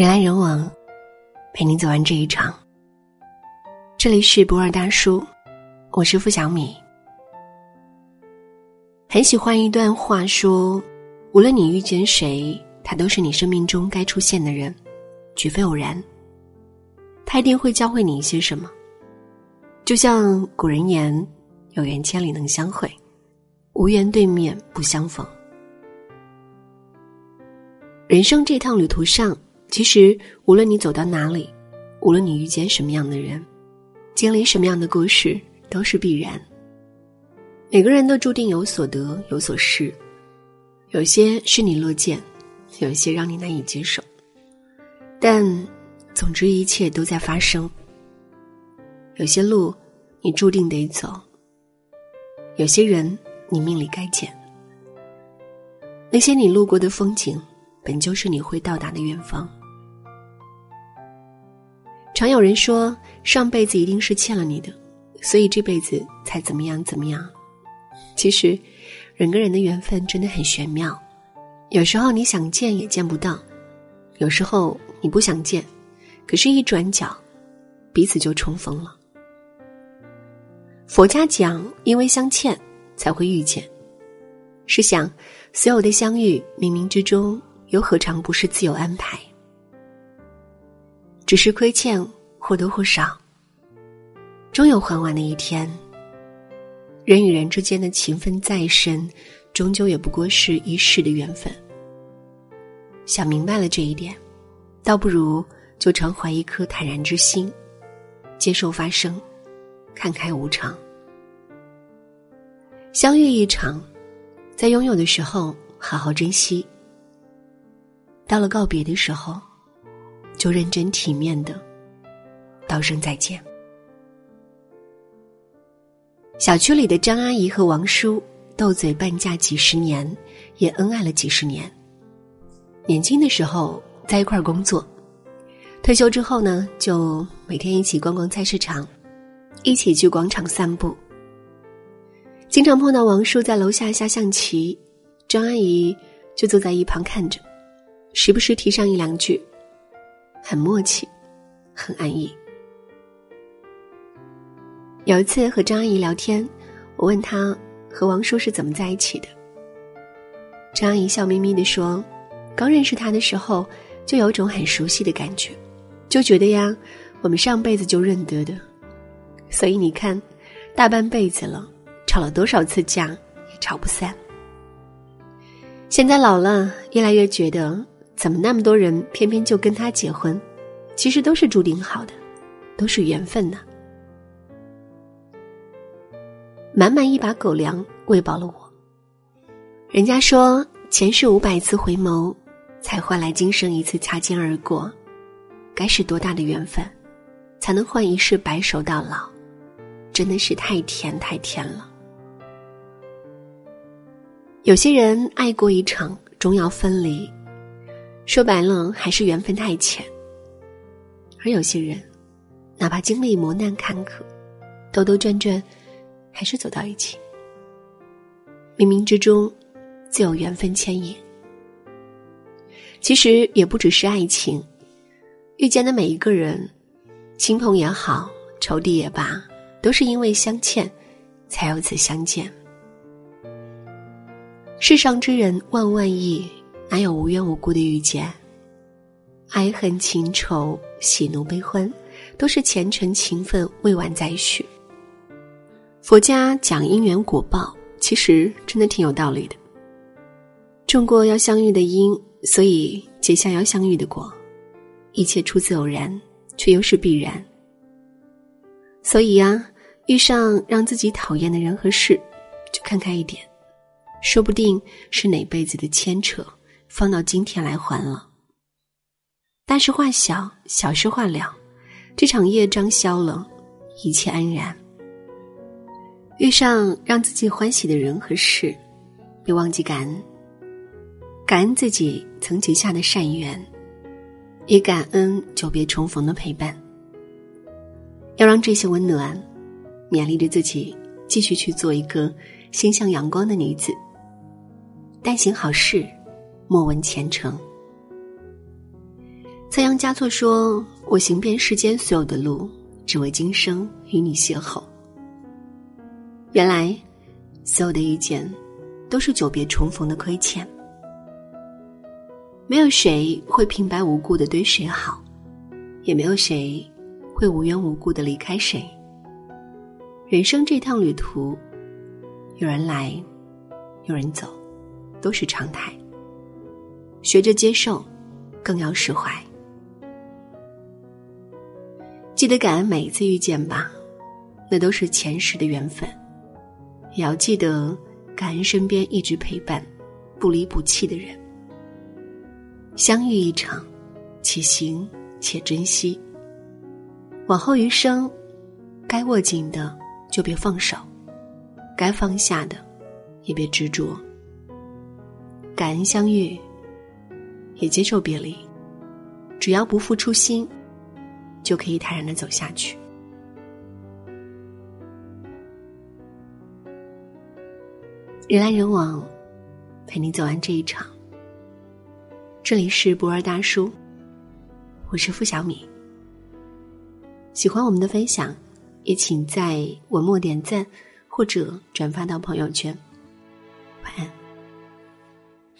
人来人往，陪你走完这一场。这里是不二大叔，我是付小米。很喜欢一段话，说：无论你遇见谁，他都是你生命中该出现的人，绝非偶然。他一定会教会你一些什么。就像古人言：“有缘千里能相会，无缘对面不相逢。”人生这趟旅途上。其实，无论你走到哪里，无论你遇见什么样的人，经历什么样的故事，都是必然。每个人都注定有所得，有所失，有些是你乐见，有些让你难以接受。但，总之一切都在发生。有些路，你注定得走；有些人，你命里该见。那些你路过的风景，本就是你会到达的远方。常有人说，上辈子一定是欠了你的，所以这辈子才怎么样怎么样。其实，人跟人的缘分真的很玄妙，有时候你想见也见不到，有时候你不想见，可是，一转角，彼此就重逢了。佛家讲，因为相欠才会遇见。试想，所有的相遇，冥冥之中，又何尝不是自有安排？只是亏欠或多或少，终有还完的一天。人与人之间的情分再深，终究也不过是一世的缘分。想明白了这一点，倒不如就常怀一颗坦然之心，接受发生，看开无常。相遇一场，在拥有的时候好好珍惜，到了告别的时候。就认真体面的道声再见。小区里的张阿姨和王叔斗嘴半价几十年，也恩爱了几十年。年轻的时候在一块儿工作，退休之后呢，就每天一起逛逛菜市场，一起去广场散步。经常碰到王叔在楼下下象棋，张阿姨就坐在一旁看着，时不时提上一两句。很默契，很安逸。有一次和张阿姨聊天，我问她和王叔是怎么在一起的。张阿姨笑眯眯的说：“刚认识他的时候，就有种很熟悉的感觉，就觉得呀，我们上辈子就认得的。所以你看，大半辈子了，吵了多少次架也吵不散。现在老了，越来越觉得。”怎么那么多人偏偏就跟他结婚？其实都是注定好的，都是缘分呢。满满一把狗粮喂饱了我。人家说前世五百次回眸，才换来今生一次擦肩而过。该是多大的缘分，才能换一世白首到老？真的是太甜太甜了。有些人爱过一场，终要分离。说白了，还是缘分太浅。而有些人，哪怕经历磨难坎坷，兜兜转转，还是走到一起。冥冥之中，自有缘分牵引。其实也不只是爱情，遇见的每一个人，亲朋也好，仇敌也罢，都是因为相欠，才有此相见。世上之人万万亿。哪有无缘无故的遇见？爱恨情仇、喜怒悲欢，都是前尘情分未完再续。佛家讲因缘果报，其实真的挺有道理的。种过要相遇的因，所以结下要相遇的果。一切出自偶然，却又是必然。所以呀，遇上让自己讨厌的人和事，就看开一点，说不定是哪辈子的牵扯。放到今天来还了。大事化小，小事化了，这场业障消了，一切安然。遇上让自己欢喜的人和事，别忘记感恩，感恩自己曾结下的善缘，也感恩久别重逢的陪伴。要让这些温暖，勉励着自己，继续去做一个心向阳光的女子。但行好事。莫问前程。仓央嘉措说：“我行遍世间所有的路，只为今生与你邂逅。”原来，所有的遇见，都是久别重逢的亏欠。没有谁会平白无故的对谁好，也没有谁会无缘无故的离开谁。人生这趟旅途，有人来，有人走，都是常态。学着接受，更要释怀。记得感恩每一次遇见吧，那都是前世的缘分。也要记得感恩身边一直陪伴、不离不弃的人。相遇一场，且行且珍惜。往后余生，该握紧的就别放手，该放下的也别执着。感恩相遇，也接受别离。只要不负初心，就可以坦然的走下去。人来人往，陪你走完这一场。这里是博尔大叔，我是付小米。喜欢我们的分享，也请在文末点赞或者转发到朋友圈。晚安。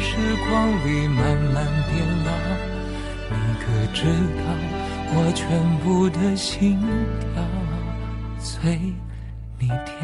时光里慢慢变老。你可知道，我全部的心跳随你跳。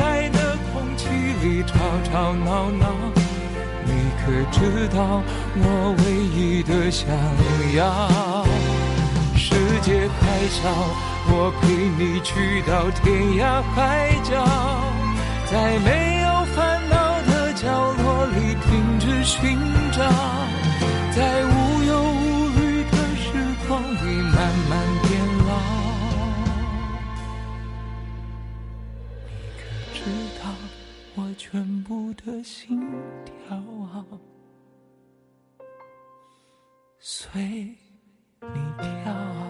吵闹闹，你可知道我唯一的想要？世界还小，我陪你去到天涯海角，在没有烦恼的角落里停止寻找，在无我的心跳随你跳